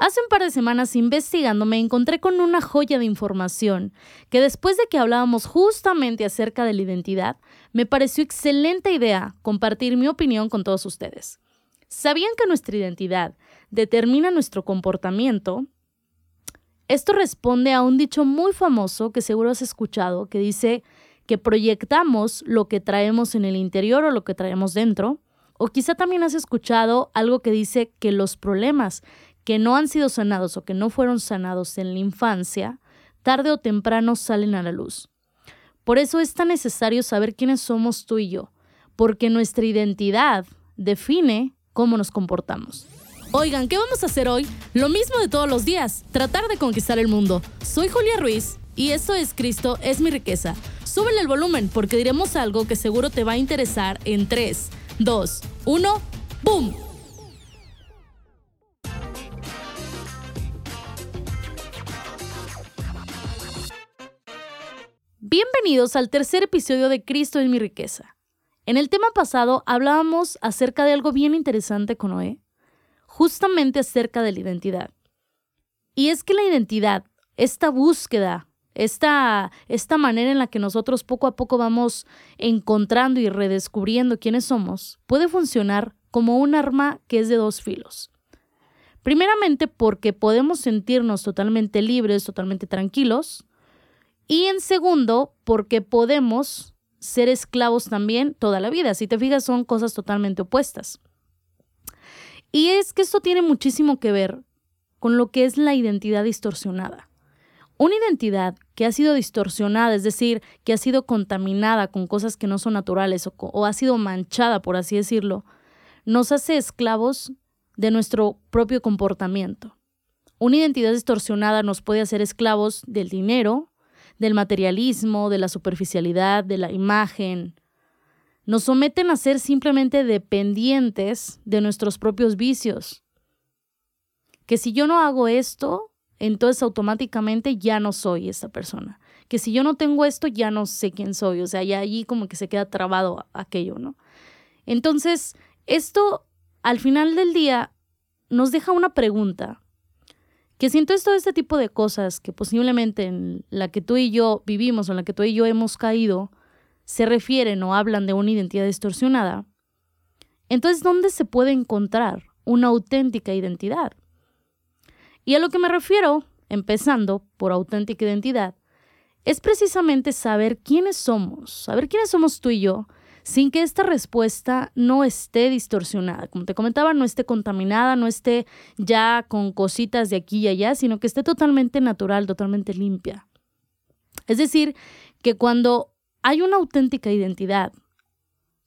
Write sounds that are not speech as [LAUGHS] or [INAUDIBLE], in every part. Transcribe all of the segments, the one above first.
Hace un par de semanas investigando me encontré con una joya de información que después de que hablábamos justamente acerca de la identidad, me pareció excelente idea compartir mi opinión con todos ustedes. ¿Sabían que nuestra identidad determina nuestro comportamiento? Esto responde a un dicho muy famoso que seguro has escuchado que dice que proyectamos lo que traemos en el interior o lo que traemos dentro. O quizá también has escuchado algo que dice que los problemas que no han sido sanados o que no fueron sanados en la infancia, tarde o temprano salen a la luz. Por eso es tan necesario saber quiénes somos tú y yo, porque nuestra identidad define cómo nos comportamos. Oigan, ¿qué vamos a hacer hoy? Lo mismo de todos los días, tratar de conquistar el mundo. Soy Julia Ruiz y esto es Cristo es mi riqueza. Súbele el volumen porque diremos algo que seguro te va a interesar en 3, 2, 1, ¡boom! Bienvenidos al tercer episodio de Cristo es mi riqueza. En el tema pasado hablábamos acerca de algo bien interesante con Noé, justamente acerca de la identidad. Y es que la identidad, esta búsqueda, esta, esta manera en la que nosotros poco a poco vamos encontrando y redescubriendo quiénes somos, puede funcionar como un arma que es de dos filos. Primeramente porque podemos sentirnos totalmente libres, totalmente tranquilos, y en segundo, porque podemos ser esclavos también toda la vida. Si te fijas, son cosas totalmente opuestas. Y es que esto tiene muchísimo que ver con lo que es la identidad distorsionada. Una identidad que ha sido distorsionada, es decir, que ha sido contaminada con cosas que no son naturales o, ha sido manchada, por así decirlo, nos hace esclavos de nuestro propio comportamiento. Una identidad distorsionada nos puede hacer esclavos del dinero, del materialismo, de la superficialidad, de la imagen. Nos someten a ser simplemente dependientes de nuestros propios vicios. Que si yo no hago esto, entonces automáticamente ya no soy esta persona. Que si yo no tengo esto, ya no sé quién soy. O sea, ya allí como que se queda trabado aquello, ¿no? Entonces, esto al final del día nos deja una pregunta que si entonces todo este tipo de cosas que posiblemente en la que tú y yo vivimos o en la que tú y yo hemos caído se refieren o hablan de una identidad distorsionada, entonces ¿dónde se puede encontrar una auténtica identidad? Y a lo que me refiero, empezando por auténtica identidad, es precisamente saber quiénes somos, saber quiénes somos tú y yo, sin que esta respuesta no esté distorsionada. Como te comentaba, no esté contaminada, no esté ya con cositas de aquí y allá, sino que esté totalmente natural, totalmente limpia. Es decir, que cuando hay una auténtica identidad,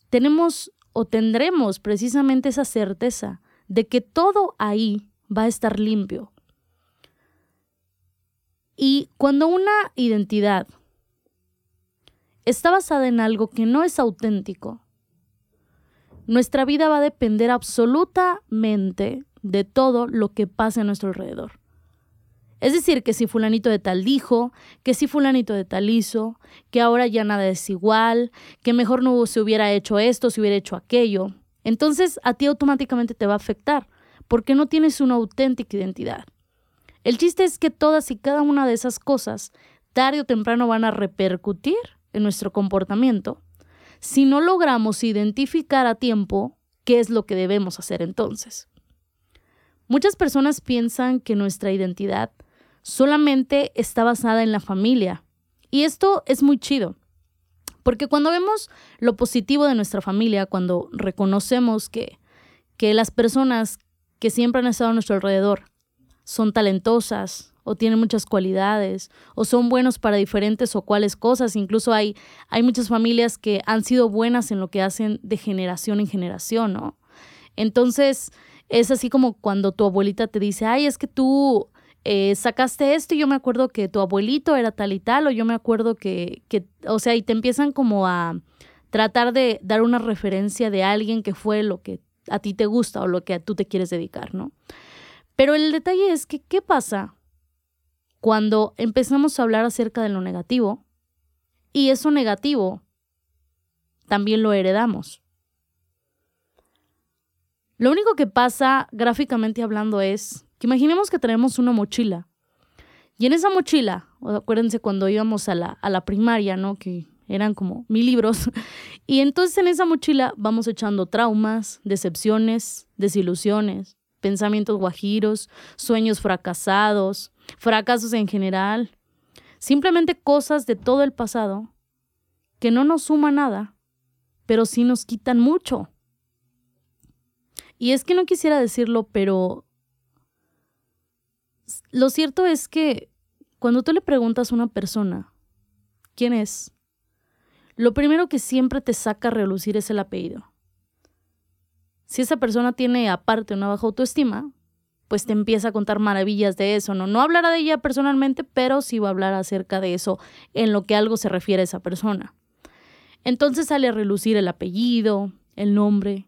tenemos o tendremos precisamente esa certeza de que todo ahí va a estar limpio. Y cuando una identidad está basada en algo que no es auténtico, nuestra vida va a depender absolutamente de todo lo que pase a nuestro alrededor. Es decir, que si fulanito de tal dijo, que si fulanito de tal hizo, que ahora ya nada es igual, que mejor no se hubiera hecho esto, se hubiera hecho aquello, entonces a ti automáticamente te va a afectar, porque no tienes una auténtica identidad. El chiste es que todas y cada una de esas cosas, tarde o temprano, van a repercutir en nuestro comportamiento si no logramos identificar a tiempo qué es lo que debemos hacer entonces. Muchas personas piensan que nuestra identidad solamente está basada en la familia. Y esto es muy chido, porque cuando vemos lo positivo de nuestra familia, cuando reconocemos que, que las personas que siempre han estado a nuestro alrededor son talentosas, o tienen muchas cualidades o son buenos para diferentes o cuales cosas. Incluso hay, hay muchas familias que han sido buenas en lo que hacen de generación en generación, ¿no? Entonces, es así como cuando tu abuelita te dice, ay, es que tú eh, sacaste esto y yo me acuerdo que tu abuelito era tal y tal, o yo me acuerdo que, que, o sea, y te empiezan como a tratar de dar una referencia de alguien que fue lo que a ti te gusta o lo que tú te quieres dedicar, ¿no? Pero el detalle es que, ¿qué pasa cuando empezamos a hablar acerca de lo negativo y eso negativo también lo heredamos. Lo único que pasa gráficamente hablando es Que imaginemos que tenemos una mochila. Y en esa mochila, acuérdense cuando íbamos a la, a la primaria, ¿no? Que eran como mil libros. [LAUGHS] Y entonces en esa mochila vamos echando traumas, decepciones, desilusiones, pensamientos guajiros, sueños fracasados, fracasos en general, simplemente cosas de todo el pasado que no nos suman nada, pero sí nos quitan mucho. Y es que no quisiera decirlo, pero lo cierto es que cuando tú le preguntas a una persona quién es, lo primero que siempre te saca a relucir es el apellido. Si esa persona tiene aparte una baja autoestima, pues te empieza a contar maravillas de eso, ¿no? No hablará de ella personalmente, pero sí va a hablar acerca de eso en lo que algo se refiere a esa persona. Entonces sale a relucir el apellido, el nombre,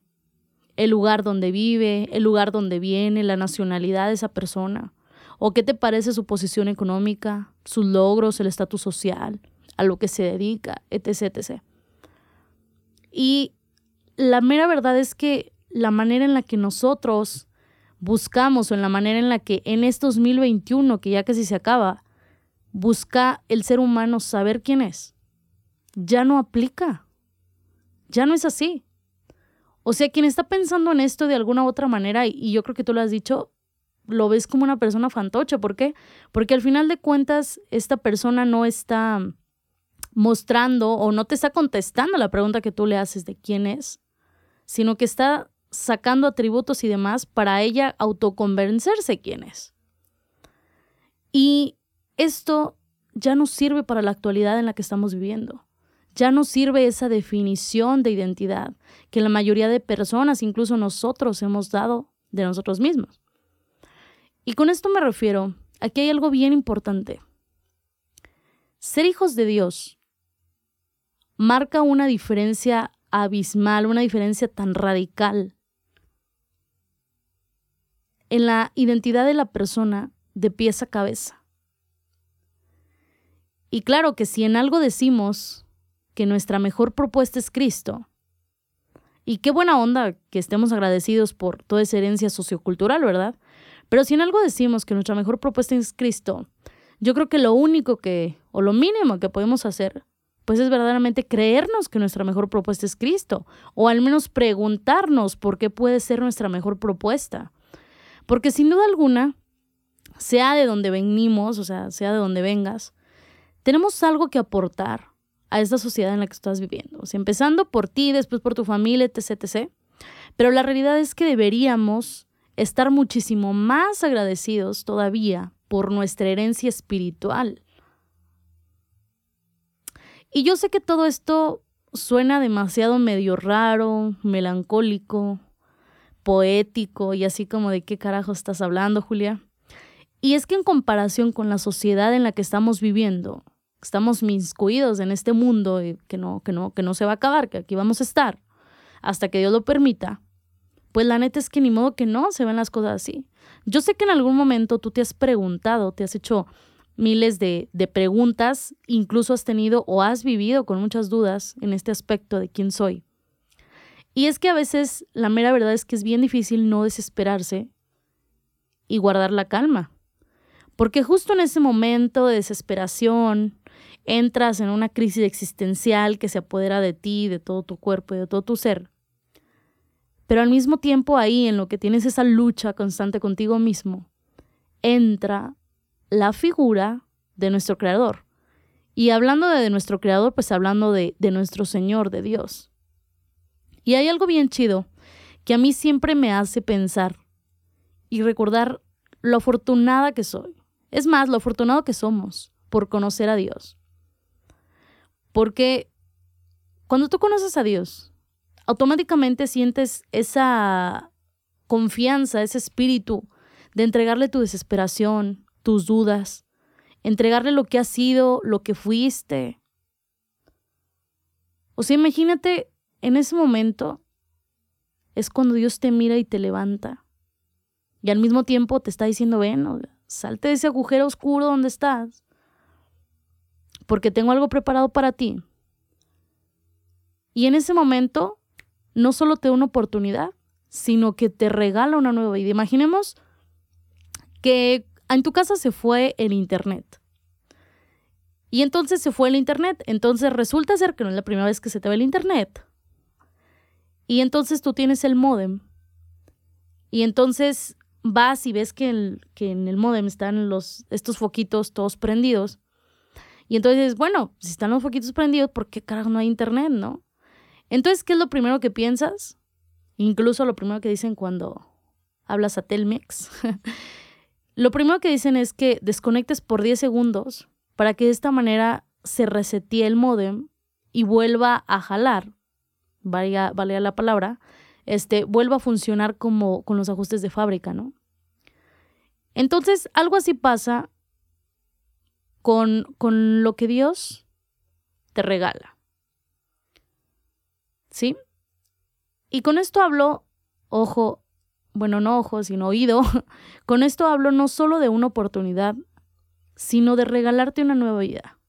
el lugar donde vive, el lugar donde viene, la nacionalidad de esa persona, o qué te parece su posición económica, sus logros, el estatus social, a lo que se dedica, etc, etc. Y la mera verdad es que la manera en la que nosotros buscamos o en la manera en la que en este 2021, que ya casi se acaba, busca el ser humano saber quién es, ya no aplica. Ya no es así. O sea, quien está pensando en esto de alguna u otra manera, y yo creo que tú lo has dicho, lo ves como una persona fantoche. ¿Por qué? Porque al final de cuentas, esta persona no está mostrando o no te está contestando la pregunta que tú le haces de quién es, sino que está sacando atributos y demás para ella autoconvencerse quién es. Y esto ya no sirve para la actualidad en la que estamos viviendo. Ya no sirve esa definición de identidad que la mayoría de personas, incluso nosotros, hemos dado de nosotros mismos. Y con esto me refiero, aquí hay algo bien importante. Ser hijos de Dios marca una diferencia abismal, una diferencia tan radical en la identidad de la persona de pies a cabeza. Y claro que si en algo decimos que nuestra mejor propuesta es Cristo, y qué buena onda que estemos agradecidos por toda esa herencia sociocultural, ¿verdad? Pero si en algo decimos que nuestra mejor propuesta es Cristo, yo creo que lo único que, o lo mínimo que podemos hacer, pues es verdaderamente creernos que nuestra mejor propuesta es Cristo, o al menos preguntarnos por qué puede ser nuestra mejor propuesta. Porque sin duda alguna, sea de donde venimos, o sea, sea de donde vengas, tenemos algo que aportar a esta sociedad en la que estás viviendo. O sea, empezando por ti, después por tu familia, etc, etc. Pero la realidad es que deberíamos estar muchísimo más agradecidos todavía por nuestra herencia espiritual. Y yo sé que todo esto suena demasiado medio raro, melancólico, poético y así como de qué carajo estás hablando, Julia. Y es que en comparación con la sociedad en la que estamos viviendo, estamos miscuidos en este mundo y que no, que no, que no se va a acabar, que aquí vamos a estar hasta que Dios lo permita, pues la neta es que ni modo que no se ven las cosas así. Yo sé que en algún momento tú te has preguntado, te has hecho miles de, de preguntas, incluso has tenido o has vivido con muchas dudas en este aspecto de quién soy. Y es que a veces la mera verdad es que es bien difícil no desesperarse y guardar la calma. Porque justo en ese momento de desesperación entras en una crisis existencial que se apodera de ti, de todo tu cuerpo y de todo tu ser. Pero al mismo tiempo ahí, en lo que tienes esa lucha constante contigo mismo, entra la figura de nuestro Creador. Y hablando de, nuestro Creador, pues hablando de, de nuestro Señor, de Dios. Y hay algo bien chido que a mí siempre me hace pensar y recordar lo afortunada que soy. Es más, lo afortunado que somos por conocer a Dios. Porque cuando tú conoces a Dios, automáticamente sientes esa confianza, ese espíritu de entregarle tu desesperación, tus dudas, entregarle lo que has sido, lo que fuiste. O sea, imagínate en ese momento es cuando Dios te mira y te levanta. Y al mismo tiempo te está diciendo, ven, salte de ese agujero oscuro donde estás. Porque tengo algo preparado para ti. Y en ese momento, no solo te da una oportunidad, sino que te regala una nueva vida. Imaginemos que en tu casa se fue el internet. Y entonces se fue el internet. Entonces resulta ser que no es la primera vez que se te ve el internet. Y entonces tú tienes el modem. Y entonces vas y ves que, que en el modem están los, estos foquitos todos prendidos. Y entonces, bueno, si están los foquitos prendidos, ¿por qué carajo no hay internet, no? Entonces, ¿qué es lo primero que piensas? Incluso lo primero que dicen cuando hablas a Telmex. [LAUGHS] lo primero que dicen es que desconectes por 10 segundos para que de esta manera se resetee el modem y vuelva a jalar, valga, valga la palabra, este, vuelva a funcionar como con los ajustes de fábrica, ¿no? Entonces, algo así pasa con, con lo que Dios te regala. ¿Sí? Y con esto hablo, ojo, bueno, no ojo, sino oído, [LAUGHS] con esto hablo no solo de una oportunidad, sino de regalarte una nueva vida.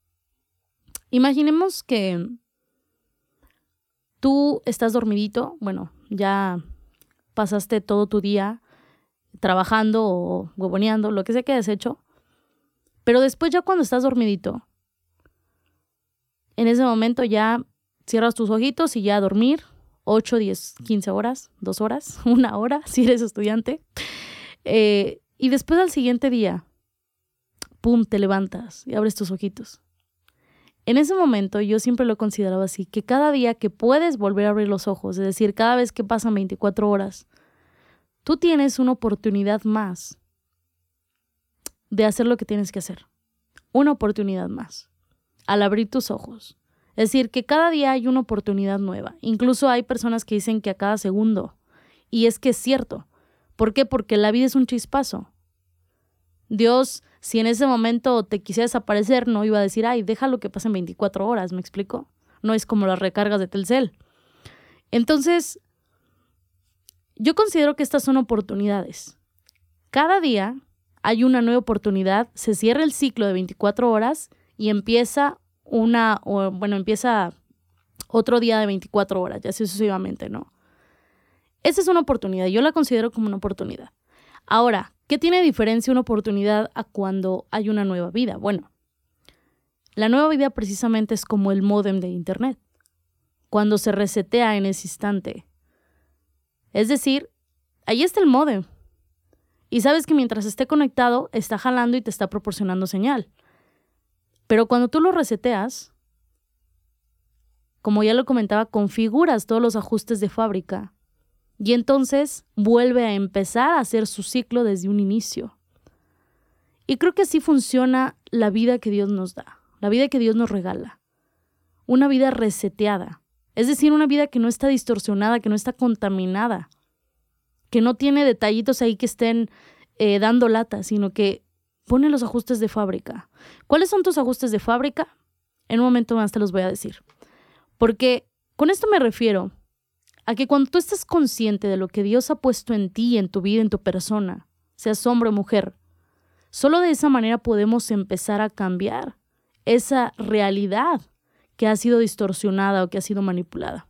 Imaginemos que tú estás dormidito, bueno, ya pasaste todo tu día trabajando o huevoneando, lo que sea que hayas hecho, pero después ya cuando estás dormidito, en ese momento ya cierras tus ojitos y ya a dormir, 8, 10, 15 horas, 2 horas, [LAUGHS] una hora, si eres estudiante. Eh, y después al siguiente día, ¡pum!, te levantas y abres tus ojitos. En ese momento yo siempre lo consideraba así, que cada día que puedes volver a abrir los ojos, es decir, cada vez que pasan 24 horas, tú tienes una oportunidad más de hacer lo que tienes que hacer. Una oportunidad más. Al abrir tus ojos. Es decir, que cada día hay una oportunidad nueva. Incluso hay personas que dicen que a cada segundo. Y es que es cierto. ¿Por qué? Porque la vida es un chispazo. Dios, si en ese momento te quisiera desaparecer, no iba a decir, ay, déjalo que pasen 24 horas, ¿me explico? No es como las recargas de Telcel. Entonces, yo considero que estas son oportunidades. Cada día hay una nueva oportunidad, se cierra el ciclo de 24 horas y empieza una, o, bueno, empieza otro día de 24 horas, ya sucesivamente, ¿no? Esa es una oportunidad, yo la considero como una oportunidad. Ahora, ¿qué tiene diferencia una oportunidad a cuando hay una nueva vida? Bueno, la nueva vida precisamente es como el modem de Internet, cuando se resetea en ese instante. Es decir, ahí está el modem, y sabes que mientras esté conectado, está jalando y te está proporcionando señal. Pero cuando tú lo reseteas, como ya lo comentaba, configuras todos los ajustes de fábrica y entonces vuelve a empezar a hacer su ciclo desde un inicio. Y creo que así funciona la vida que Dios nos da, la vida que Dios nos regala. Una vida reseteada, es decir, una vida que no está distorsionada, que no está contaminada, que no tiene detallitos ahí que estén eh, dando lata, sino que pone los ajustes de fábrica. ¿Cuáles son tus ajustes de fábrica? En un momento más te los voy a decir. Porque con esto me refiero a que cuando tú estás consciente de lo que Dios ha puesto en ti, en tu vida, en tu persona, seas hombre o mujer, solo de esa manera podemos empezar a cambiar esa realidad que ha sido distorsionada o que ha sido manipulada.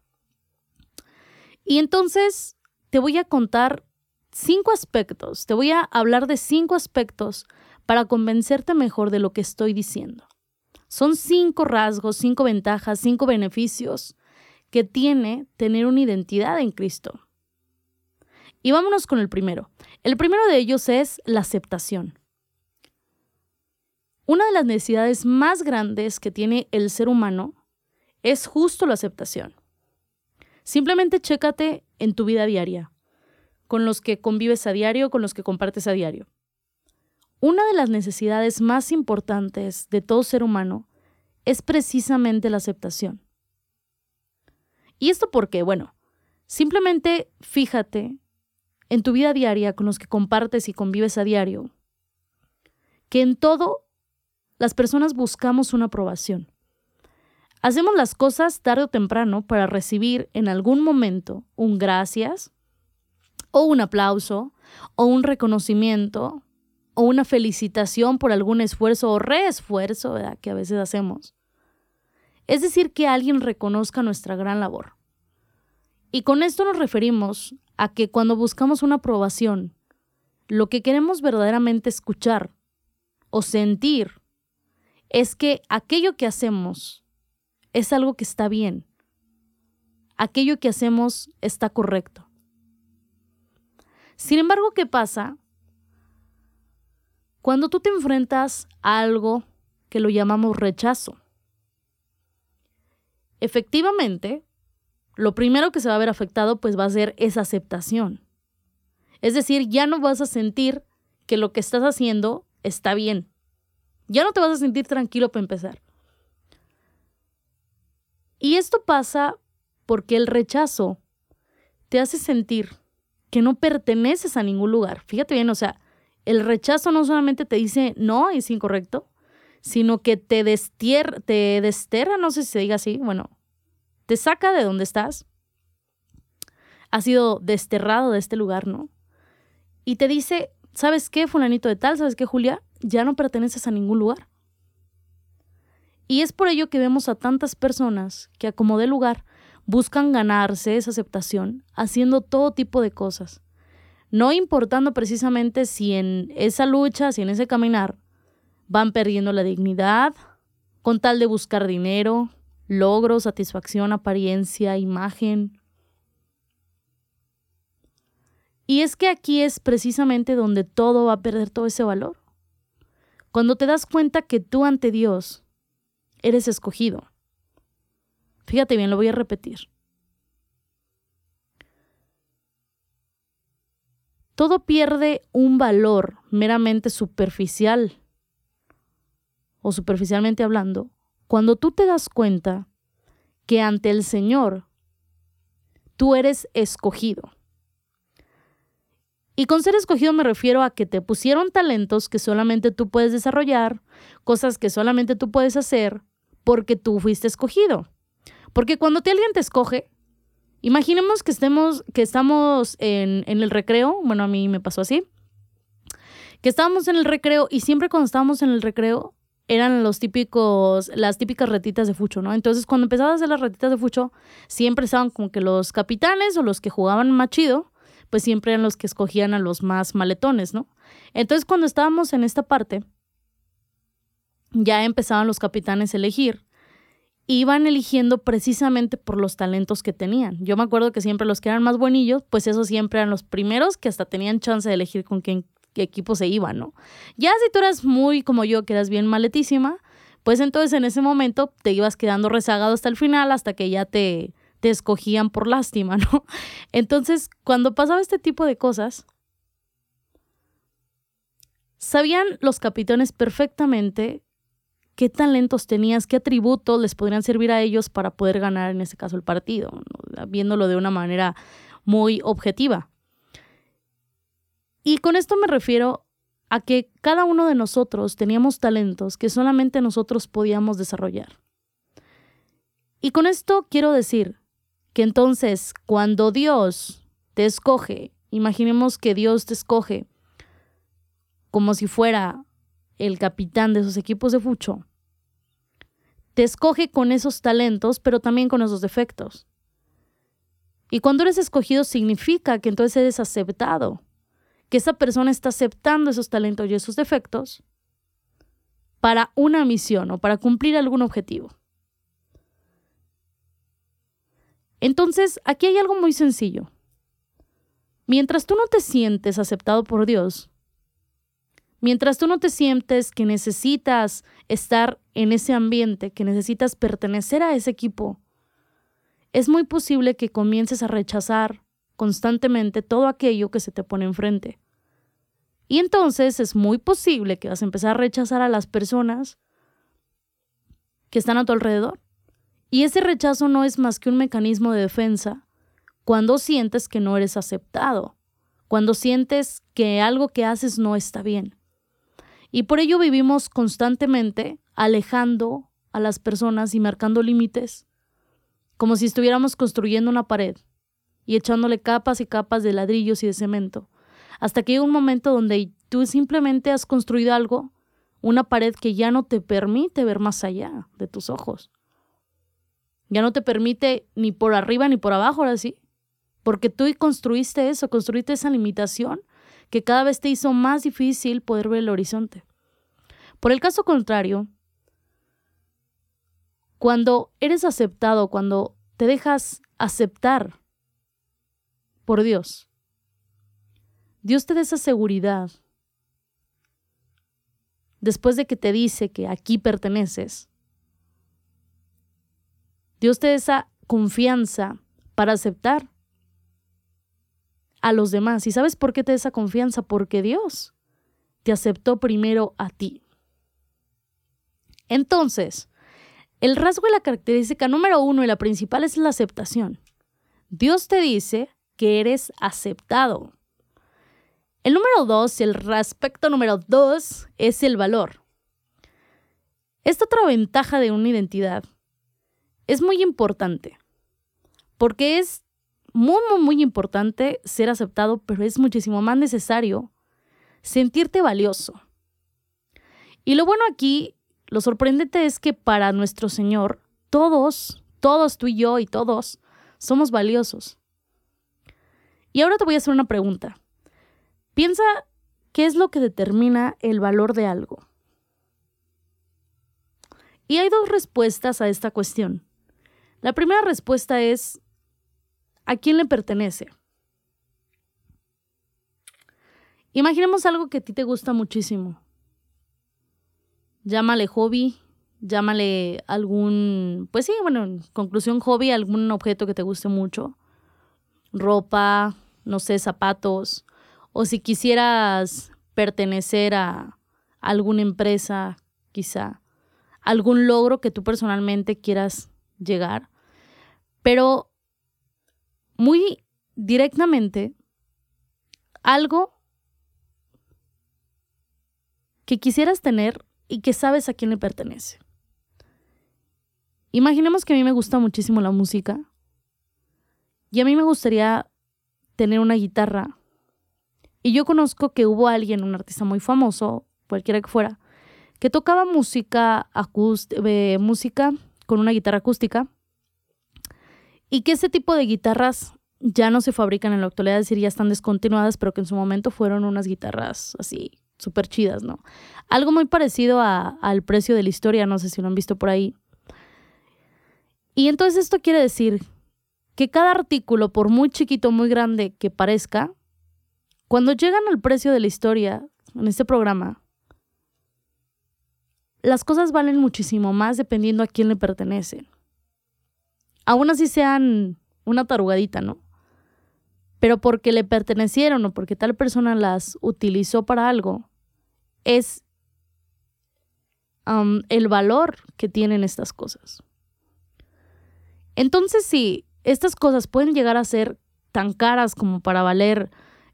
Y entonces te voy a contar cinco aspectos, te voy a hablar de cinco aspectos para convencerte mejor de lo que estoy diciendo. Son cinco rasgos, cinco ventajas, cinco beneficios que tiene tener una identidad en Cristo. Y vámonos con el primero. El primero de ellos es la aceptación. Una de las necesidades más grandes que tiene el ser humano es justo la aceptación. Simplemente chécate en tu vida diaria, con los que convives a diario, con los que compartes a diario. Una de las necesidades más importantes de todo ser humano es precisamente la aceptación. ¿Y esto por qué? Bueno, simplemente fíjate en tu vida diaria con los que compartes y convives a diario, que en todo las personas buscamos una aprobación. Hacemos las cosas tarde o temprano para recibir en algún momento un gracias, o un aplauso, o un reconocimiento, o una felicitación por algún esfuerzo o reesfuerzo que a veces hacemos. Es decir, que alguien reconozca nuestra gran labor. Y con esto nos referimos a que cuando buscamos una aprobación, lo que queremos verdaderamente escuchar o sentir es que aquello que hacemos es algo que está bien. Aquello que hacemos está correcto. Sin embargo, ¿qué pasa? Cuando tú te enfrentas a algo que lo llamamos rechazo. Efectivamente, lo primero que se va a ver afectado pues va a ser esa aceptación. Es decir, ya no vas a sentir que lo que estás haciendo está bien. Ya no te vas a sentir tranquilo para empezar. Y esto pasa porque el rechazo te hace sentir que no perteneces a ningún lugar. Fíjate bien, o sea, el rechazo no solamente te dice no, es incorrecto, sino que te, destierra, te desterra, no sé si se diga así, bueno, te saca de donde estás. Has sido desterrado de este lugar, ¿no? Y te dice, ¿sabes qué, fulanito de tal? ¿Sabes qué, Julia? Ya no perteneces a ningún lugar. Y es por ello que vemos a tantas personas que como de lugar buscan ganarse esa aceptación haciendo todo tipo de cosas, no importando precisamente si en esa lucha, si en ese caminar van perdiendo la dignidad, con tal de buscar dinero, logro, satisfacción, apariencia, imagen. Y es que aquí es precisamente donde todo va a perder todo ese valor. Cuando te das cuenta que tú ante Dios eres escogido. Fíjate bien, lo voy a repetir. Todo pierde un valor meramente superficial o superficialmente hablando cuando tú te das cuenta que ante el Señor tú eres escogido. Y con ser escogido me refiero a que te pusieron talentos que solamente tú puedes desarrollar, cosas que solamente tú puedes hacer, porque tú fuiste escogido. Porque cuando te, alguien te escoge, imaginemos que, estemos, que estamos en, en el recreo, bueno, a mí me pasó así, que estábamos en el recreo y siempre cuando estábamos en el recreo eran los típicos, las típicas retitas de fucho, ¿no? Entonces cuando empezaba a hacer las retitas de fucho, siempre estaban como que los capitanes o los que jugaban más chido, pues siempre eran los que escogían a los más maletones, ¿no? Entonces cuando estábamos en esta parte, ya empezaban los capitanes a elegir. Iban eligiendo precisamente por los talentos que tenían. Yo me acuerdo que siempre los que eran más buenillos, pues esos siempre eran los primeros que hasta tenían chance de elegir con quién, qué equipo se iban, ¿no? Ya si tú eras muy como yo, que eras bien maletísima, pues entonces en ese momento te ibas quedando rezagado hasta el final, hasta que ya te, te escogían por lástima, [LAUGHS] ¿no? Entonces, cuando pasaba este tipo de cosas, sabían los capitanes perfectamente qué talentos tenías, qué atributos les podrían servir a ellos para poder ganar en este caso el partido, viéndolo de una manera muy objetiva. Y con esto me refiero a que cada uno de nosotros teníamos talentos que solamente nosotros podíamos desarrollar. Y con esto quiero decir que entonces cuando Dios te escoge, imaginemos que Dios te escoge como si fuera el capitán de esos equipos de fucho, te escoge con esos talentos, pero también con esos defectos. Y cuando eres escogido significa que entonces eres aceptado, que esa persona está aceptando esos talentos y esos defectos para una misión o para cumplir algún objetivo. Entonces, aquí hay algo muy sencillo. Mientras tú no te sientes aceptado por Dios, Mientras tú no te sientes que necesitas estar en ese ambiente, que necesitas pertenecer a ese equipo, es muy posible que comiences a rechazar constantemente todo aquello que se te pone enfrente. Y entonces es muy posible que vas a empezar a rechazar a las personas que están a tu alrededor. Y ese rechazo no es más que un mecanismo de defensa cuando sientes que no eres aceptado, cuando sientes que algo que haces no está bien. Y por ello vivimos constantemente alejando a las personas y marcando límites, como si estuviéramos construyendo una pared y echándole capas y capas de ladrillos y de cemento, hasta que llega un momento donde tú simplemente has construido algo, una pared que ya no te permite ver más allá de tus ojos. Ya no te permite ni por arriba ni por abajo, ahora sí. Porque tú construiste eso, construiste esa limitación que cada vez te hizo más difícil poder ver el horizonte. Por el caso contrario, cuando eres aceptado, cuando te dejas aceptar por Dios, Dios te da esa seguridad. Después de que te dice que aquí perteneces, Dios te da esa confianza para aceptar a los demás. ¿Y sabes por qué te da esa confianza? Porque Dios te aceptó primero a ti. Entonces, el rasgo y la característica número uno y la principal es la aceptación. Dios te dice que eres aceptado. El número dos, el aspecto número dos, es el valor. Esta otra ventaja de una identidad es muy importante, porque es muy, muy, muy importante ser aceptado, pero es muchísimo más necesario sentirte valioso. Y lo bueno aquí lo sorprendente es que para nuestro Señor, todos, todos tú y yo y todos, somos valiosos. Y ahora te voy a hacer una pregunta. Piensa qué es lo que determina el valor de algo. Y hay dos respuestas a esta cuestión. La primera respuesta es, ¿a quién le pertenece? Imaginemos algo que a ti te gusta muchísimo llámale hobby, llámale algún, pues sí, bueno, en conclusión hobby, algún objeto que te guste mucho, ropa, no sé, zapatos, o si quisieras pertenecer a alguna empresa, quizá, algún logro que tú personalmente quieras llegar, pero muy directamente, algo que quisieras tener y que sabes a quién le pertenece. Imaginemos que a mí me gusta muchísimo la música y a mí me gustaría tener una guitarra. Y yo conozco que hubo alguien, un artista muy famoso, cualquiera que fuera, que tocaba música, eh, música con una guitarra acústica y que ese tipo de guitarras ya no se fabrican en la actualidad, es decir, ya están descontinuadas, pero que en su momento fueron unas guitarras así súper chidas, ¿no? Algo muy parecido al precio de la historia, no sé si lo han visto por ahí. Y entonces esto quiere decir que cada artículo, por muy chiquito muy grande que parezca, cuando llegan al precio de la historia en este programa, las cosas valen muchísimo más dependiendo a quién le pertenecen. Aún así sean una tarugadita, ¿no? Pero porque le pertenecieron o porque tal persona las utilizó para algo, es el valor que tienen estas cosas. Entonces, si estas cosas pueden llegar a ser tan caras como para valer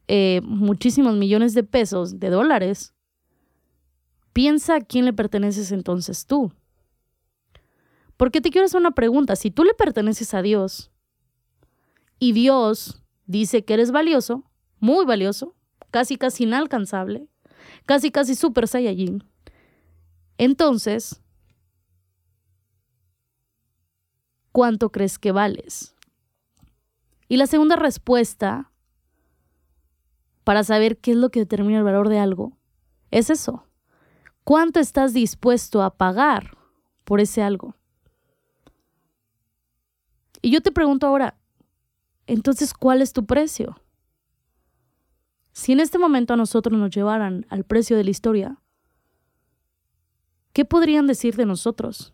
eh, muchísimos millones de pesos, de dólares, piensa a quién le perteneces entonces tú. Porque te quiero hacer una pregunta. Si tú le perteneces a Dios y Dios dice que eres valioso, muy valioso, casi casi inalcanzable, casi casi super saiyajin, entonces, ¿cuánto crees que vales? Y la segunda respuesta para saber qué es lo que determina el valor de algo es eso. ¿Cuánto estás dispuesto a pagar por ese algo? Y yo te pregunto ahora, entonces, ¿cuál es tu precio? Si en este momento a nosotros nos llevaran al precio de la historia, ¿Qué podrían decir de nosotros?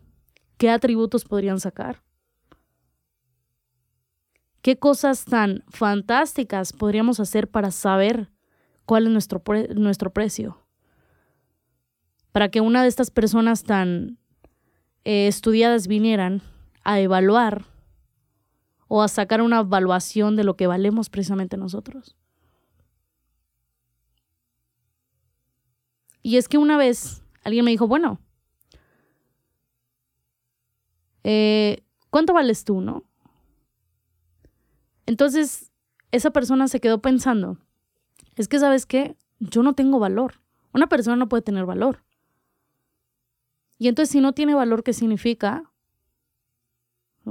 ¿Qué atributos podrían sacar? ¿Qué cosas tan fantásticas podríamos hacer para saber cuál es nuestro, nuestro precio? Para que una de estas personas tan eh, estudiadas vinieran a evaluar o a sacar una evaluación de lo que valemos precisamente nosotros. Y es que una vez alguien me dijo, bueno, eh, ¿cuánto vales tú, no? Entonces, esa persona se quedó pensando, es que, ¿sabes qué? Yo no tengo valor. Una persona no puede tener valor. Y entonces, si no tiene valor, ¿qué significa?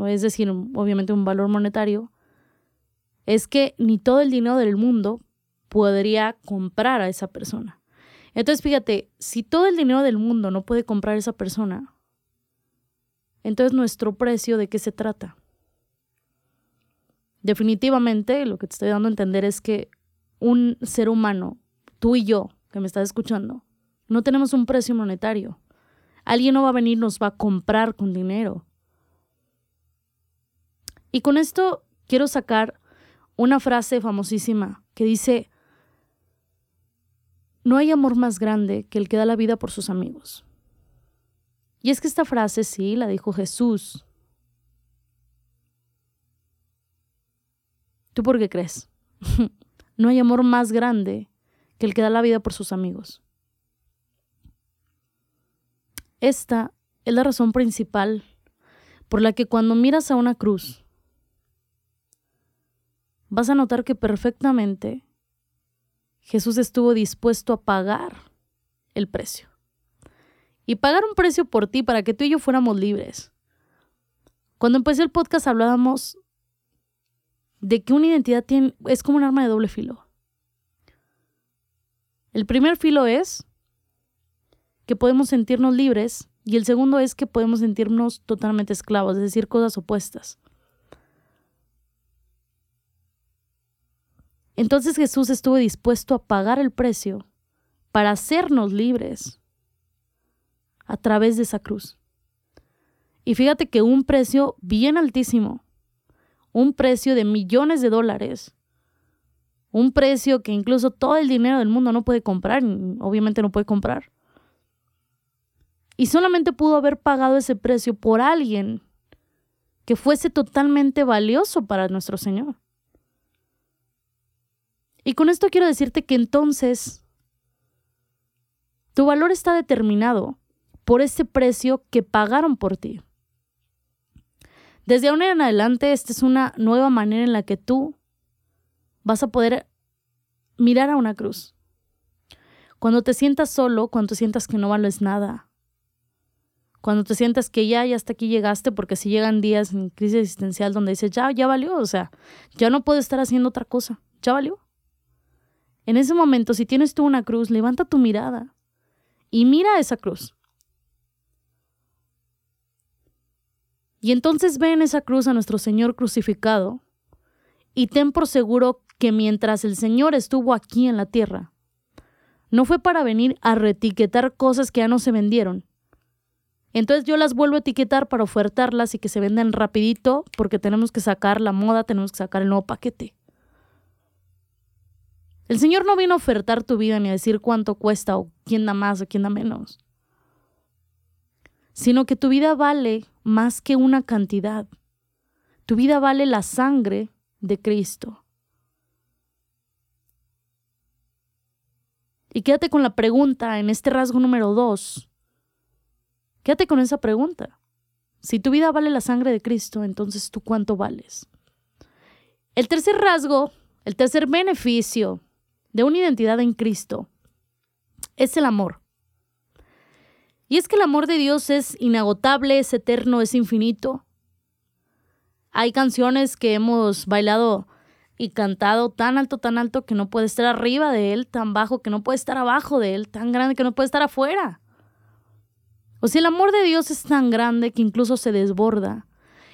Es decir, obviamente un valor monetario, es que ni todo el dinero del mundo podría comprar a esa persona. Entonces, fíjate, si todo el dinero del mundo no puede comprar a esa persona, entonces nuestro precio de qué se trata. Definitivamente lo que te estoy dando a entender es que un ser humano, tú y yo, que me estás escuchando, no tenemos un precio monetario. Alguien no va a venir, nos va a comprar con dinero. Y con esto quiero sacar una frase famosísima que dice, no hay amor más grande que el que da la vida por sus amigos. Y es que esta frase sí la dijo Jesús. ¿Tú por qué crees? [LAUGHS] no hay amor más grande que el que da la vida por sus amigos. Esta es la razón principal por la que cuando miras a una cruz, vas a notar que perfectamente Jesús estuvo dispuesto a pagar el precio. Y pagar un precio por ti para que tú y yo fuéramos libres. Cuando empecé el podcast hablábamos de que una identidad tiene, es como un arma de doble filo. El primer filo es que podemos sentirnos libres y el segundo es que podemos sentirnos totalmente esclavos, es decir, cosas opuestas. Entonces Jesús estuvo dispuesto a pagar el precio para hacernos libres a través de esa cruz. Y fíjate que un precio bien altísimo, un precio de millones de dólares, un precio que incluso todo el dinero del mundo no puede comprar, obviamente no puede comprar. Y solamente pudo haber pagado ese precio por alguien que fuese totalmente valioso para nuestro Señor. Y con esto quiero decirte que entonces tu valor está determinado por ese precio que pagaron por ti. Desde ahora en adelante, esta es una nueva manera en la que tú vas a poder mirar a una cruz. Cuando te sientas solo, cuando sientas que no vales nada, cuando te sientas que ya, ya hasta aquí llegaste, porque si llegan días en crisis existencial donde dices, ya, ya valió, o sea, ya no puedo estar haciendo otra cosa, ya valió. En ese momento, si tienes tú una cruz, levanta tu mirada y mira esa cruz. Y entonces ve en esa cruz a nuestro Señor crucificado y ten por seguro que mientras el Señor estuvo aquí en la tierra, no fue para venir a reetiquetar cosas que ya no se vendieron. Entonces yo las vuelvo a etiquetar para ofertarlas y que se vendan rapidito porque tenemos que sacar la moda, tenemos que sacar el nuevo paquete. El Señor no vino a ofertar tu vida ni a decir cuánto cuesta o quién da más o quién da menos, sino que tu vida vale más que una cantidad. Tu vida vale la sangre de Cristo. Y quédate con la pregunta en este rasgo número dos. Quédate con esa pregunta. Si tu vida vale la sangre de Cristo, entonces tú cuánto vales. El tercer rasgo, el tercer beneficio de una identidad en Cristo es el amor. Y es que el amor de Dios es inagotable, es eterno, es infinito. Hay canciones que hemos bailado y cantado tan alto, tan alto que no puede estar arriba de Él, tan bajo que no puede estar abajo de Él, tan grande que no puede estar afuera. O sea, el amor de Dios es tan grande que incluso se desborda.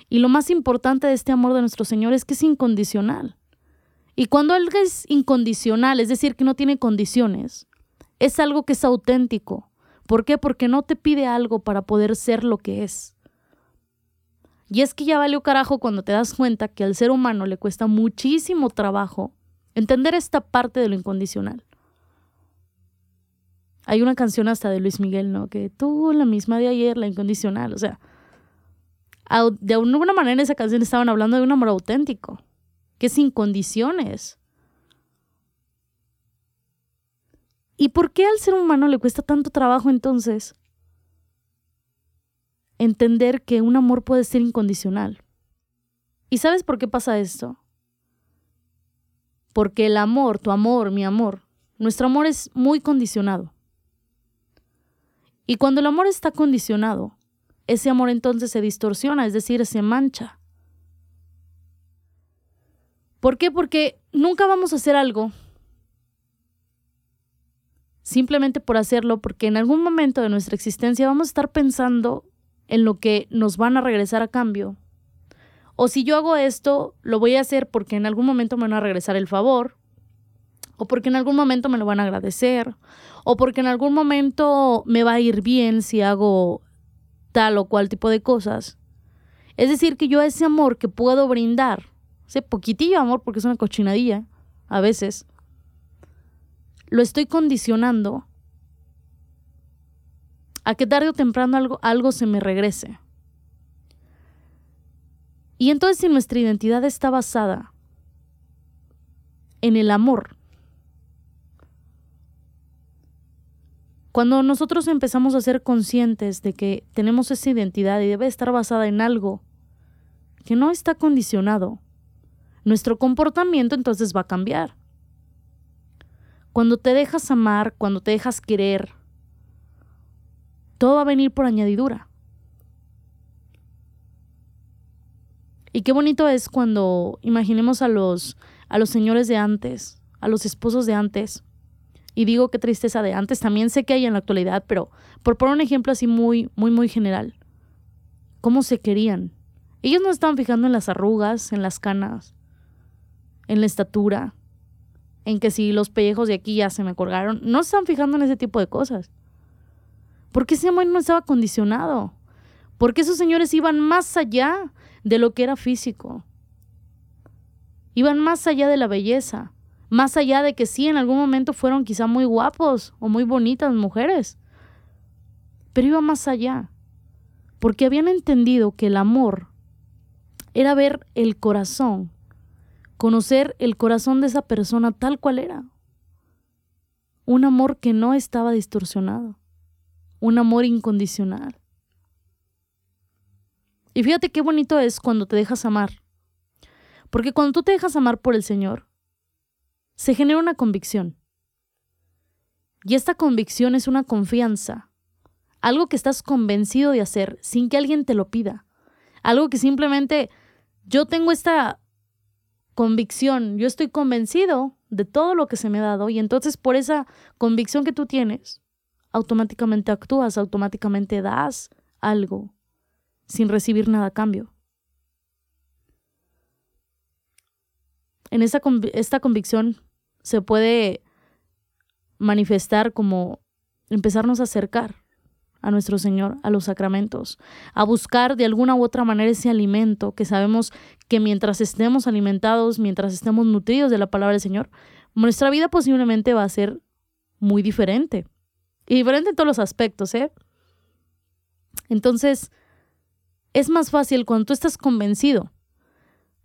Y lo más importante de este amor de nuestro Señor es que es incondicional. Y cuando algo es incondicional, es decir, que no tiene condiciones, es algo que es auténtico. ¿Por qué? Porque no te pide algo para poder ser lo que es. Y es que ya valió carajo cuando te das cuenta que al ser humano le cuesta muchísimo trabajo entender esta parte de lo incondicional. Hay una canción hasta de Luis Miguel, ¿no? Que tú, la misma de ayer, la incondicional. O sea, de alguna manera en esa canción estaban hablando de un amor auténtico que sin condiciones. ¿Y por qué al ser humano le cuesta tanto trabajo entonces entender que un amor puede ser incondicional? ¿Y sabes por qué pasa esto? Porque el amor, tu amor, mi amor, nuestro amor es muy condicionado. Y cuando el amor está condicionado, ese amor entonces se distorsiona, es decir, se mancha. ¿Por qué? Porque nunca vamos a hacer algo simplemente por hacerlo, porque en algún momento de nuestra existencia vamos a estar pensando en lo que nos van a regresar a cambio. O si yo hago esto, lo voy a hacer porque en algún momento me van a regresar el favor, o porque en algún momento me lo van a agradecer, o porque en algún momento me va a ir bien si hago tal o cual tipo de cosas. Es decir, que yo ese amor que puedo brindar, ese poquitillo amor, porque es una cochinadilla, a veces, lo estoy condicionando a que tarde o temprano algo, algo se me regrese. Y entonces si nuestra identidad está basada en el amor, cuando nosotros empezamos a ser conscientes de que tenemos esa identidad y debe estar basada en algo que no está condicionado, nuestro comportamiento entonces va a cambiar. Cuando te dejas amar, cuando te dejas querer, todo va a venir por añadidura. Y qué bonito es cuando imaginemos a los, a los señores de antes, a los esposos de antes. Y digo qué tristeza de antes, también sé que hay en la actualidad, pero por poner un ejemplo así muy, muy, muy general. ¿Cómo se querían? Ellos no estaban fijando en las arrugas, en las canas, en la estatura, en que si los pellejos de aquí ya se me colgaron, no se están fijando en ese tipo de cosas. Porque ese amor no estaba condicionado. Porque esos señores iban más allá de lo que era físico. Iban más allá de la belleza. Más allá de que sí, en algún momento fueron quizá muy guapos o muy bonitas mujeres. Pero iba más allá. Porque habían entendido que el amor era ver el corazón conocer el corazón de esa persona tal cual era. Un amor que no estaba distorsionado, un amor incondicional. Y fíjate qué bonito es cuando te dejas amar. Porque cuando tú te dejas amar por el Señor, se genera una convicción. Y esta convicción es una confianza, algo que estás convencido de hacer sin que alguien te lo pida, algo que simplemente yo tengo esta convicción, yo estoy convencido de todo lo que se me ha dado y entonces por esa convicción que tú tienes, automáticamente actúas, automáticamente das algo sin recibir nada a cambio. En esta, esta convicción se puede manifestar como empezarnos a acercar a nuestro Señor, a los sacramentos, a buscar de alguna u otra manera ese alimento que sabemos que mientras estemos alimentados, mientras estemos nutridos de la palabra del Señor, nuestra vida posiblemente va a ser muy diferente. Y diferente en todos los aspectos, ¿eh? Entonces, es más fácil cuando tú estás convencido.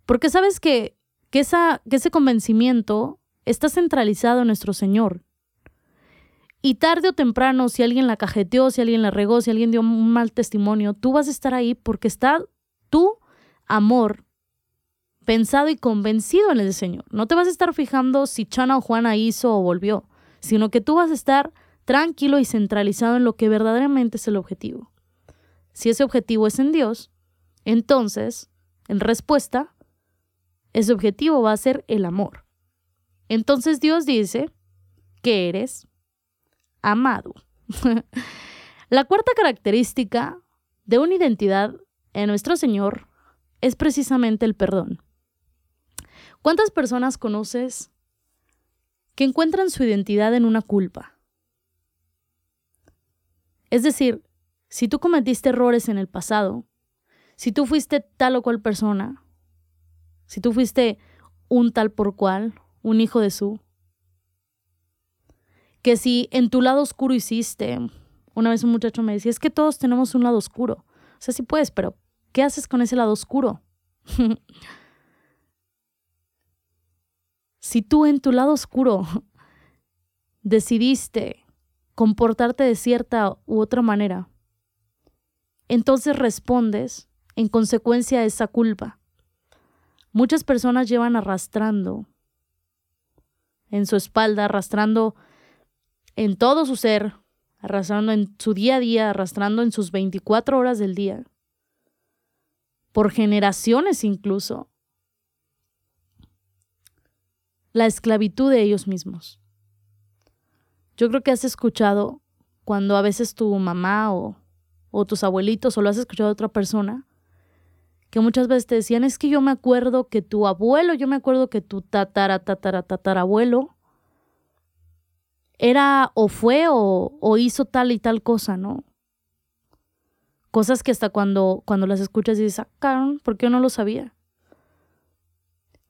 Porque sabes que, que, esa, que ese convencimiento está centralizado en nuestro Señor. Y tarde o temprano, si alguien la cajeteó, si alguien la regó, si alguien dio un mal testimonio, tú vas a estar ahí porque está tu amor pensado y convencido en el Señor. No te vas a estar fijando si Chana o Juana hizo o volvió, sino que tú vas a estar tranquilo y centralizado en lo que verdaderamente es el objetivo. Si ese objetivo es en Dios, entonces, en respuesta, ese objetivo va a ser el amor. Entonces Dios dice que eres amado. [LAUGHS] La cuarta característica de una identidad en nuestro Señor es precisamente el perdón. ¿Cuántas personas conoces que encuentran su identidad en una culpa? Es decir, si tú cometiste errores en el pasado, si tú fuiste tal o cual persona, si tú fuiste un tal por cual, un hijo de su, que si en tu lado oscuro hiciste, una vez un muchacho me decía, es que todos tenemos un lado oscuro. O sea, sí puedes, pero ¿qué haces con ese lado oscuro? [LAUGHS] si tú en tu lado oscuro decidiste comportarte de cierta u otra manera, entonces respondes en consecuencia a esa culpa. Muchas personas llevan arrastrando en su espalda, arrastrando en todo su ser, arrastrando en su día a día, arrastrando en sus 24 horas del día, por generaciones incluso, la esclavitud de ellos mismos. Yo creo que has escuchado cuando a veces tu mamá o, o tus abuelitos o lo has escuchado de otra persona, que muchas veces te decían, es que yo me acuerdo que tu abuelo, yo me acuerdo que tu tatara, tatara, tatarabuelo era o fue o, o hizo tal y tal cosa, ¿no? Cosas que hasta cuando, cuando las escuchas dices, ah, ¿por qué yo no lo sabía?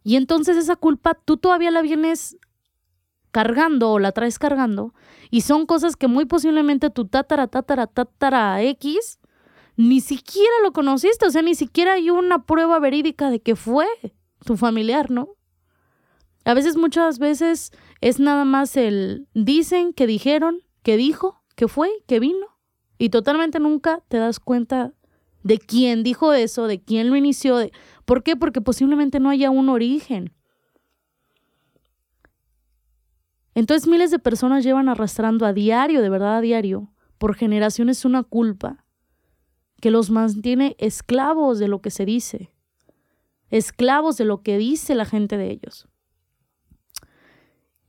Y entonces esa culpa tú todavía la vienes cargando o la traes cargando y son cosas que muy posiblemente tu tatara, tatara, tatara X ni siquiera lo conociste, o sea, ni siquiera hay una prueba verídica de que fue tu familiar, ¿no? A veces, muchas veces es nada más el dicen, que dijeron, que dijo, que fue, que vino, y totalmente nunca te das cuenta de quién dijo eso, de quién lo inició, de... ¿por qué? Porque posiblemente no haya un origen. Entonces miles de personas llevan arrastrando a diario, de verdad a diario, por generaciones una culpa que los mantiene esclavos de lo que se dice, esclavos de lo que dice la gente de ellos.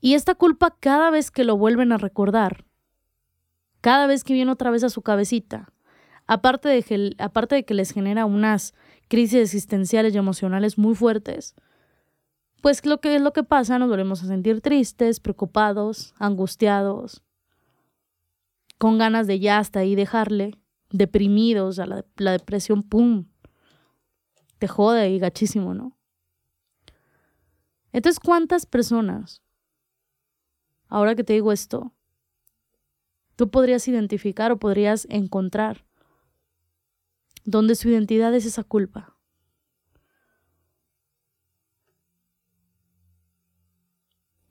Y esta culpa cada vez que lo vuelven a recordar, cada vez que viene otra vez a su cabecita, aparte de que, aparte de que les genera unas crisis existenciales y emocionales muy fuertes, pues lo que es lo que pasa, nos volvemos a sentir tristes, preocupados, angustiados, con ganas de ya hasta ahí dejarle, deprimidos, a la, la depresión, ¡pum! Te jode y gachísimo, ¿no? Entonces, ¿cuántas personas, ahora que te digo esto, tú podrías identificar o podrías encontrar donde su identidad es esa culpa?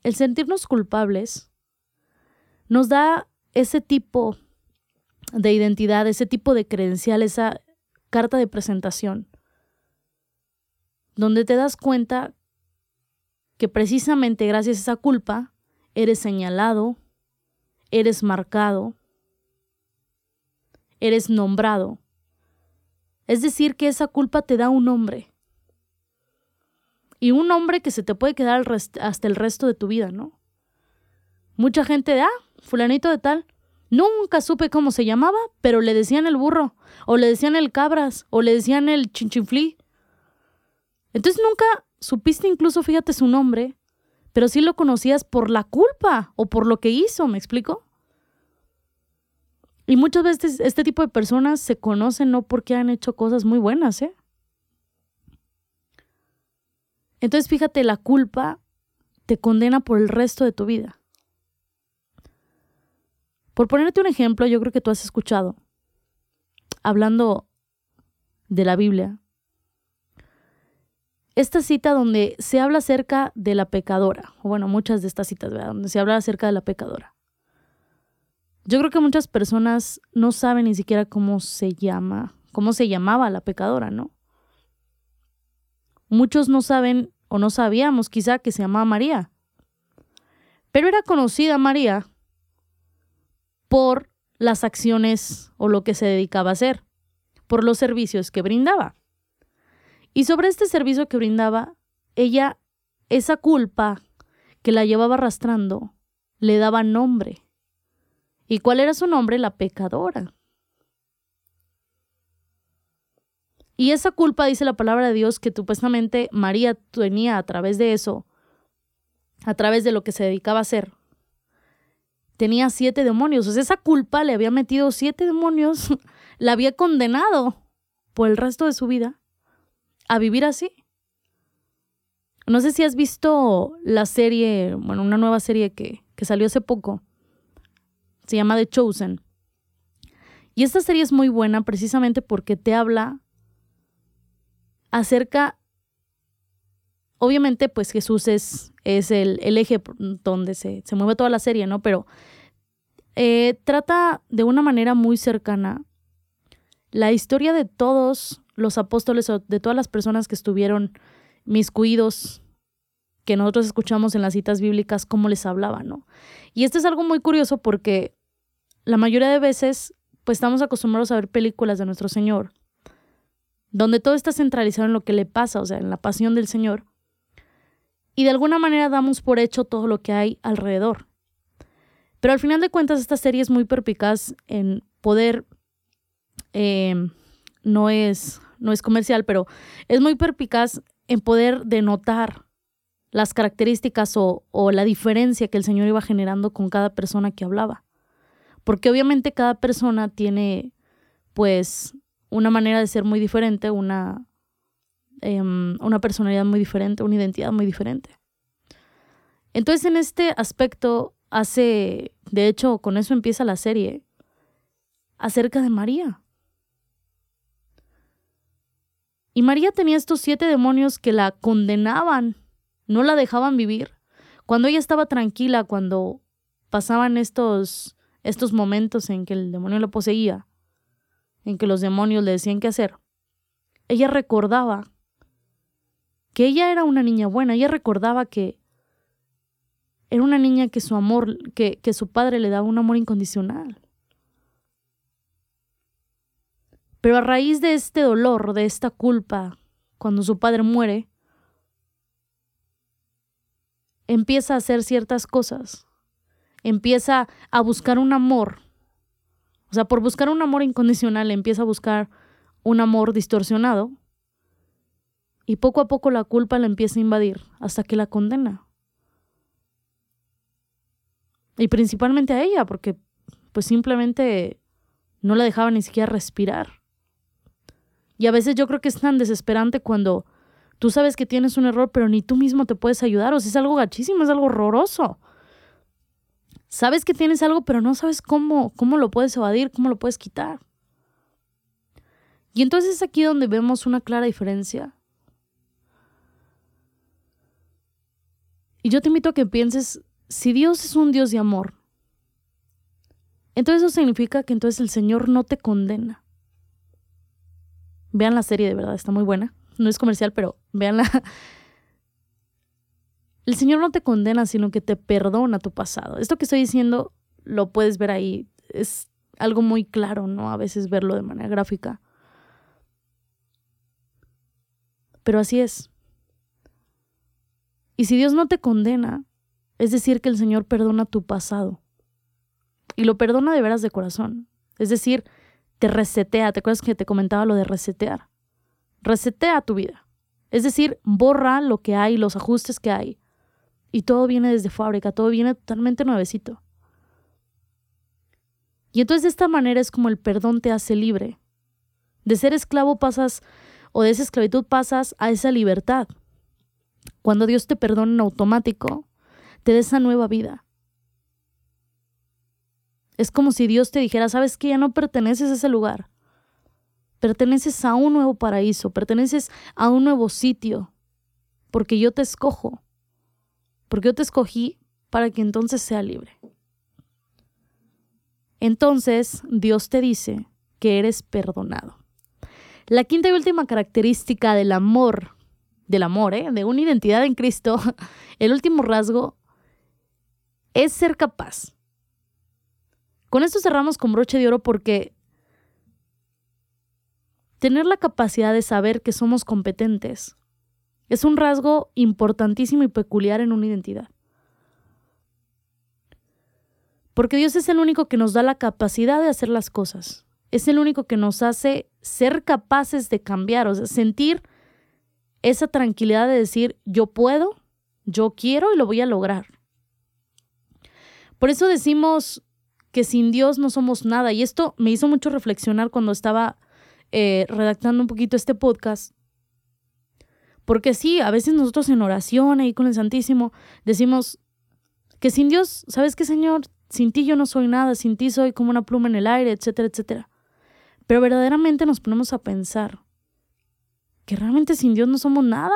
El sentirnos culpables nos da ese tipo de identidad, ese tipo de credencial, esa carta de presentación, donde te das cuenta que precisamente gracias a esa culpa eres señalado, eres marcado, eres nombrado. Es decir, que esa culpa te da un nombre. Y un nombre que se te puede quedar hasta el resto de tu vida, ¿no? Mucha gente de, ah, fulanito de tal, Nunca supe cómo se llamaba, pero le decían el burro, o le decían el cabras, o le decían el chinchinflí. Entonces nunca supiste incluso, fíjate su nombre, pero sí lo conocías por la culpa o por lo que hizo, ¿me explico? Y muchas veces este tipo de personas se conocen no porque han hecho cosas muy buenas, ¿eh? Entonces fíjate, la culpa te condena por el resto de tu vida. Por ponerte un ejemplo, yo creo que tú has escuchado, hablando de la Biblia, esta cita donde se habla acerca de la pecadora, o bueno, muchas de estas citas, ¿verdad? Donde se habla acerca de la pecadora. Yo creo que muchas personas no saben ni siquiera cómo se llama, cómo se llamaba la pecadora, ¿no? Muchos no saben o no sabíamos quizá que se llamaba María. Pero era conocida María por las acciones o lo que se dedicaba a hacer, por los servicios que brindaba. Y sobre este servicio que brindaba, ella, esa culpa que la llevaba arrastrando, le daba nombre. ¿Y cuál era su nombre? La pecadora. Y esa culpa, dice la palabra de Dios, que supuestamente María tenía a través de eso, a través de lo que se dedicaba a hacer, tenía siete demonios. Esa culpa le había metido siete demonios, [LAUGHS] la había condenado por el resto de su vida a vivir así. No sé si has visto la serie, bueno, una nueva serie que, que salió hace poco. Se llama The Chosen. Y esta serie es muy buena precisamente porque te habla acerca, obviamente pues Jesús es es el, eje donde se, mueve toda la serie, ¿no? Pero eh, trata de una manera muy cercana la historia de todos los apóstoles o de todas las personas que estuvieron miscuidos, que nosotros escuchamos en las citas bíblicas, cómo les hablaban, ¿no? Y esto es algo muy curioso porque la mayoría de veces, pues estamos acostumbrados a ver películas de nuestro Señor, donde todo está centralizado en lo que le pasa, o sea, en la pasión del Señor y de alguna manera damos por hecho todo lo que hay alrededor. Pero al final de cuentas, esta serie es muy perpicaz en poder. Em, no, es, no es comercial, pero es muy perpicaz en poder denotar las características o, o la diferencia que el Señor iba generando con cada persona que hablaba. Porque obviamente cada persona tiene, pues, una manera de ser muy diferente, una, em, una personalidad muy diferente, una identidad muy diferente. Entonces, en este aspecto, hace, de hecho, con eso empieza la serie, acerca de María. Y María tenía estos siete demonios que la condenaban, no la dejaban vivir. Cuando ella estaba tranquila, cuando pasaban estos, estos momentos en que el demonio la poseía, en que los demonios le decían qué hacer, ella recordaba que ella era una niña buena, ella recordaba que era una niña que su amor, que, que su padre le daba un amor incondicional. Pero a raíz de este dolor, de esta culpa, cuando su padre muere, empieza a hacer ciertas cosas, empieza a buscar un amor. O sea, por buscar un amor incondicional, empieza a buscar un amor distorsionado. Y poco a poco la culpa la empieza a invadir hasta que la condena. Y principalmente a ella, porque pues simplemente no la dejaba ni siquiera respirar. Y a veces yo creo que es tan desesperante cuando tú sabes que tienes un error, pero ni tú mismo te puedes ayudar. O sea, es algo gachísimo, es algo horroroso. Sabes que tienes algo, pero no sabes cómo, cómo lo puedes evadir, cómo lo puedes quitar. Y entonces es aquí donde vemos una clara diferencia. Y yo te invito a que pienses si Dios es un Dios de amor, entonces eso significa que entonces el Señor no te condena. Vean la serie, de verdad, está muy buena. No es comercial, pero véanla. [LAUGHS] El Señor no te condena, sino que te perdona tu pasado. Esto que estoy diciendo lo puedes ver ahí. Es algo muy claro, ¿no? A veces verlo de manera gráfica. Pero así es. Y si Dios no te condena, es decir, que el Señor perdona tu pasado. Y lo perdona de veras de corazón. Es decir, te resetea. ¿Te acuerdas que te comentaba lo de resetear? Resetea tu vida. Es decir, borra lo que hay, los ajustes que hay. Y todo viene desde fábrica, todo viene totalmente nuevecito. Y entonces de esta manera es como el perdón te hace libre. De ser esclavo pasas, o de esa esclavitud pasas a esa libertad. Cuando Dios te perdona en automático, te dé esa nueva vida. Es como si Dios te dijera, sabes que ya no perteneces a ese lugar. Perteneces a un nuevo paraíso, perteneces a un nuevo sitio, porque yo te escojo, porque yo te escogí para que entonces sea libre. Entonces Dios te dice que eres perdonado. La quinta y última característica del amor, del amor, ¿eh? de una identidad en Cristo, [LAUGHS] el último rasgo es ser capaz. Con esto cerramos con broche de oro porque tener la capacidad de saber que somos competentes es un rasgo importantísimo y peculiar en una identidad. Porque Dios es el único que nos da la capacidad de hacer las cosas. Es el único que nos hace ser capaces de cambiar, o sea, sentir esa tranquilidad de decir, yo puedo, yo quiero y lo voy a lograr. Por eso decimos que sin Dios no somos nada. Y esto me hizo mucho reflexionar cuando estaba eh, redactando un poquito este podcast. Porque sí, a veces nosotros en oración ahí con el Santísimo decimos que sin Dios, ¿sabes qué, Señor? Sin ti yo no soy nada, sin ti soy como una pluma en el aire, etcétera, etcétera. Pero verdaderamente nos ponemos a pensar que realmente sin Dios no somos nada.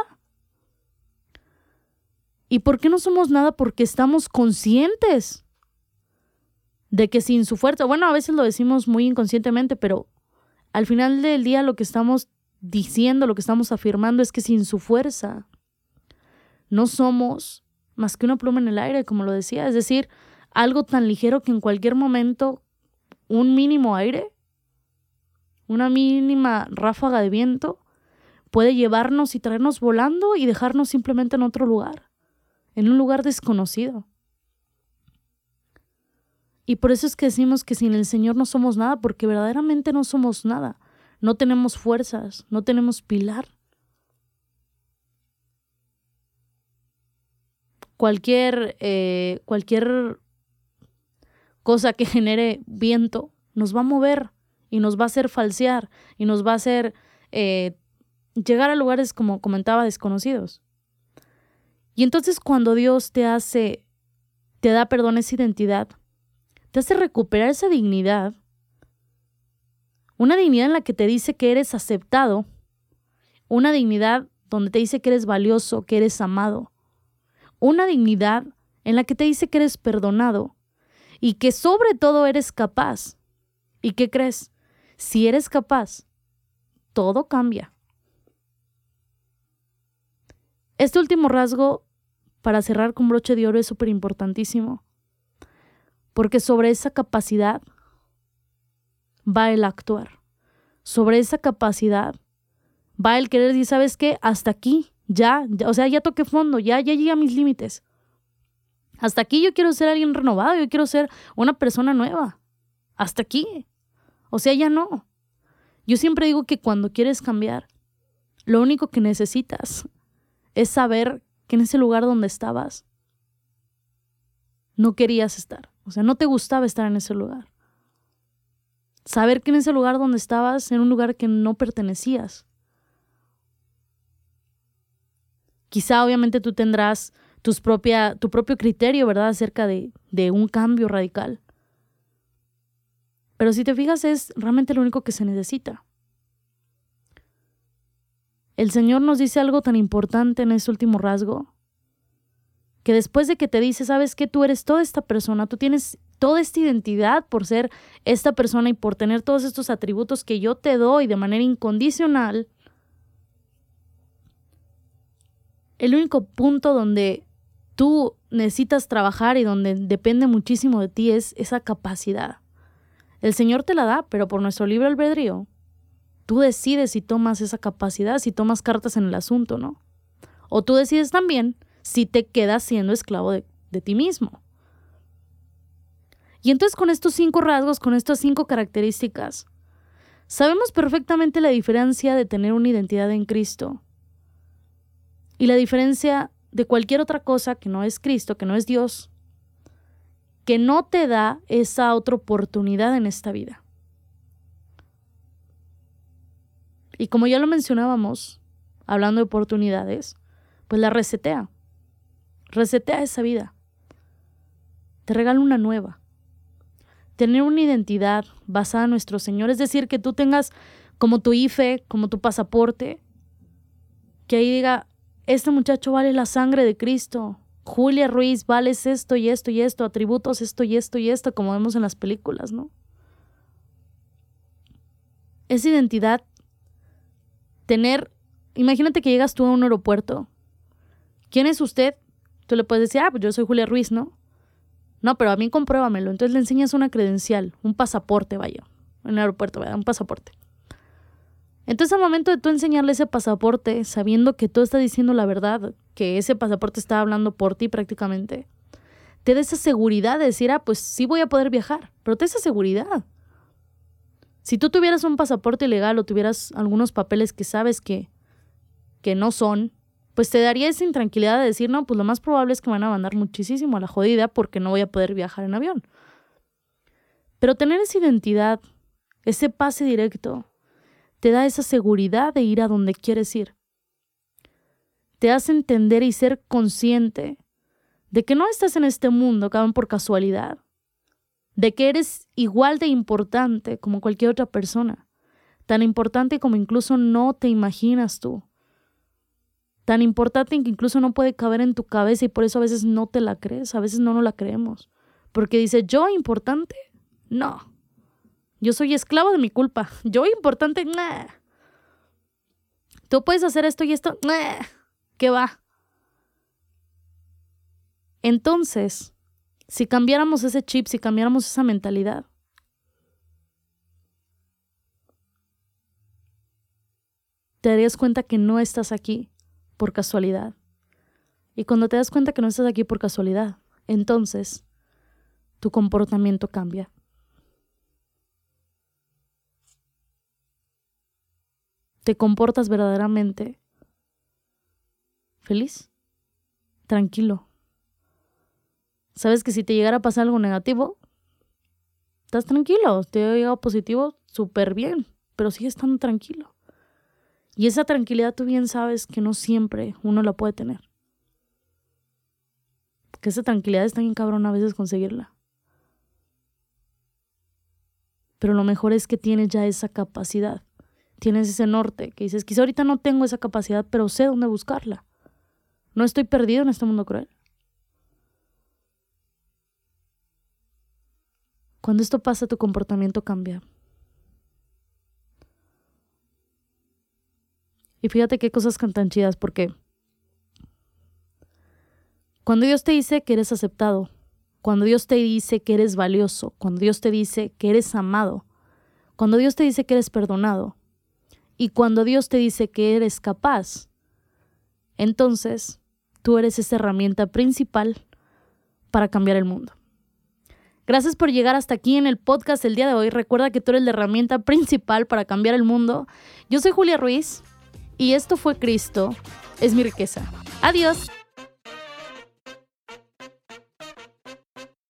¿Y por qué no somos nada? Porque estamos conscientes de que sin su fuerza, bueno, a veces lo decimos muy inconscientemente, pero al final del día lo que estamos diciendo, lo que estamos afirmando es que sin su fuerza no somos más que una pluma en el aire, como lo decía, es decir, algo tan ligero que en cualquier momento un mínimo aire, una mínima ráfaga de viento puede llevarnos y traernos volando y dejarnos simplemente en otro lugar, en un lugar desconocido. Y por eso es que decimos que sin el Señor no somos nada, porque verdaderamente no somos nada. No tenemos fuerzas, no tenemos pilar. Cualquier, eh, cualquier cosa que genere viento nos va a mover y nos va a hacer falsear y nos va a hacer eh, llegar a lugares, como comentaba, desconocidos. Y entonces cuando Dios te hace, te da, perdón, esa identidad, te hace recuperar esa dignidad, una dignidad en la que te dice que eres aceptado, una dignidad donde te dice que eres valioso, que eres amado, una dignidad en la que te dice que eres perdonado y que sobre todo eres capaz. ¿Y qué crees? Si eres capaz, todo cambia. Este último rasgo, para cerrar con broche de oro, es súper importantísimo, porque sobre esa capacidad va el actuar, sobre esa capacidad va el querer decir, ¿sabes qué? Hasta aquí, ya, o sea, ya toqué fondo, ya, ya llegué a mis límites. Hasta aquí yo quiero ser alguien renovado, yo quiero ser una persona nueva. Hasta aquí. O sea, ya no. Yo siempre digo que cuando quieres cambiar, lo único que necesitas es saber que en ese lugar donde estabas no querías estar. O sea, no te gustaba estar en ese lugar. Saber que en ese lugar donde estabas, en un lugar que no pertenecías. Quizá obviamente tú tendrás tus propia, tu propio criterio, ¿verdad?, acerca de, de un cambio radical. Pero si te fijas, es realmente lo único que se necesita. El Señor nos dice algo tan importante en ese último rasgo, que después de que te dice, sabes que tú eres toda esta persona, tú tienes toda esta identidad por ser esta persona y por tener todos estos atributos que yo te doy de manera incondicional, el único punto donde tú necesitas trabajar y donde depende muchísimo de ti es esa capacidad. El Señor te la da, pero por nuestro libre albedrío Tú decides si tomas esa capacidad, si tomas cartas en el asunto, ¿no? O tú decides también si te quedas siendo esclavo de, de ti mismo. Y entonces con estos cinco rasgos, con estas cinco características, sabemos perfectamente la diferencia de tener una identidad en Cristo y la diferencia de cualquier otra cosa que no es Cristo, que no es Dios, que no te da esa otra oportunidad en esta vida. Y como ya lo mencionábamos, hablando de oportunidades, pues la resetea. Resetea esa vida. Te regala una nueva. Tener una identidad basada en nuestro Señor, es decir, que tú tengas como tu IFE, como tu pasaporte, que ahí diga, este muchacho vale la sangre de Cristo. Julia Ruiz, vales esto y esto y esto, atributos esto y esto y esto, como vemos en las películas, ¿no? Esa identidad tener, imagínate que llegas tú a un aeropuerto. ¿Quién es usted? Tú le puedes decir, ah, pues yo soy Julia Ruiz, ¿no? No, pero a mí compruébamelo. Entonces le enseñas una credencial, un pasaporte, vaya. En el aeropuerto, vaya, un pasaporte. Entonces al momento de tú enseñarle ese pasaporte, sabiendo que tú estás diciendo la verdad, que ese pasaporte está hablando por ti prácticamente, te da esa seguridad de decir, ah, pues sí voy a poder viajar, pero te da esa seguridad. Si tú tuvieras un pasaporte ilegal o tuvieras algunos papeles que sabes que, que no son, pues te daría esa intranquilidad de decir, no, pues lo más probable es que me van a mandar muchísimo a la jodida porque no voy a poder viajar en avión. Pero tener esa identidad, ese pase directo, te da esa seguridad de ir a donde quieres ir. Te hace entender y ser consciente de que no estás en este mundo, acaban por casualidad, de que eres igual de importante como cualquier otra persona, tan importante como incluso no te imaginas tú, tan importante que incluso no puede caber en tu cabeza y por eso a veces no te la crees, a veces no la creemos, porque dice, yo importante, no, yo soy esclavo de mi culpa, yo importante, nah. tú puedes hacer esto y esto, nah. ¿qué va? Entonces, si cambiáramos ese chip, si cambiáramos esa mentalidad, te darías cuenta que no estás aquí por casualidad. Y cuando te das cuenta que no estás aquí por casualidad, entonces tu comportamiento cambia. ¿Te comportas verdaderamente feliz? Tranquilo. Sabes que si te llegara a pasar algo negativo, estás tranquilo. Te ha llegado positivo, súper bien, pero sigues estando tranquilo. Y esa tranquilidad tú bien sabes que no siempre uno la puede tener. Que esa tranquilidad está bien cabrón a veces conseguirla. Pero lo mejor es que tienes ya esa capacidad. Tienes ese norte que dices, quizá ahorita no tengo esa capacidad, pero sé dónde buscarla. No estoy perdido en este mundo cruel. Cuando esto pasa, tu comportamiento cambia. Y fíjate qué cosas tan chidas, porque cuando Dios te dice que eres aceptado, cuando Dios te dice que eres valioso, cuando Dios te dice que eres amado, cuando Dios te dice que eres perdonado y cuando Dios te dice que eres capaz, entonces tú eres esa herramienta principal para cambiar el mundo. Gracias por llegar hasta aquí en el podcast el día de hoy. Recuerda que tú eres la herramienta principal para cambiar el mundo. Yo soy Julia Ruiz y esto fue Cristo, es mi riqueza. Adiós.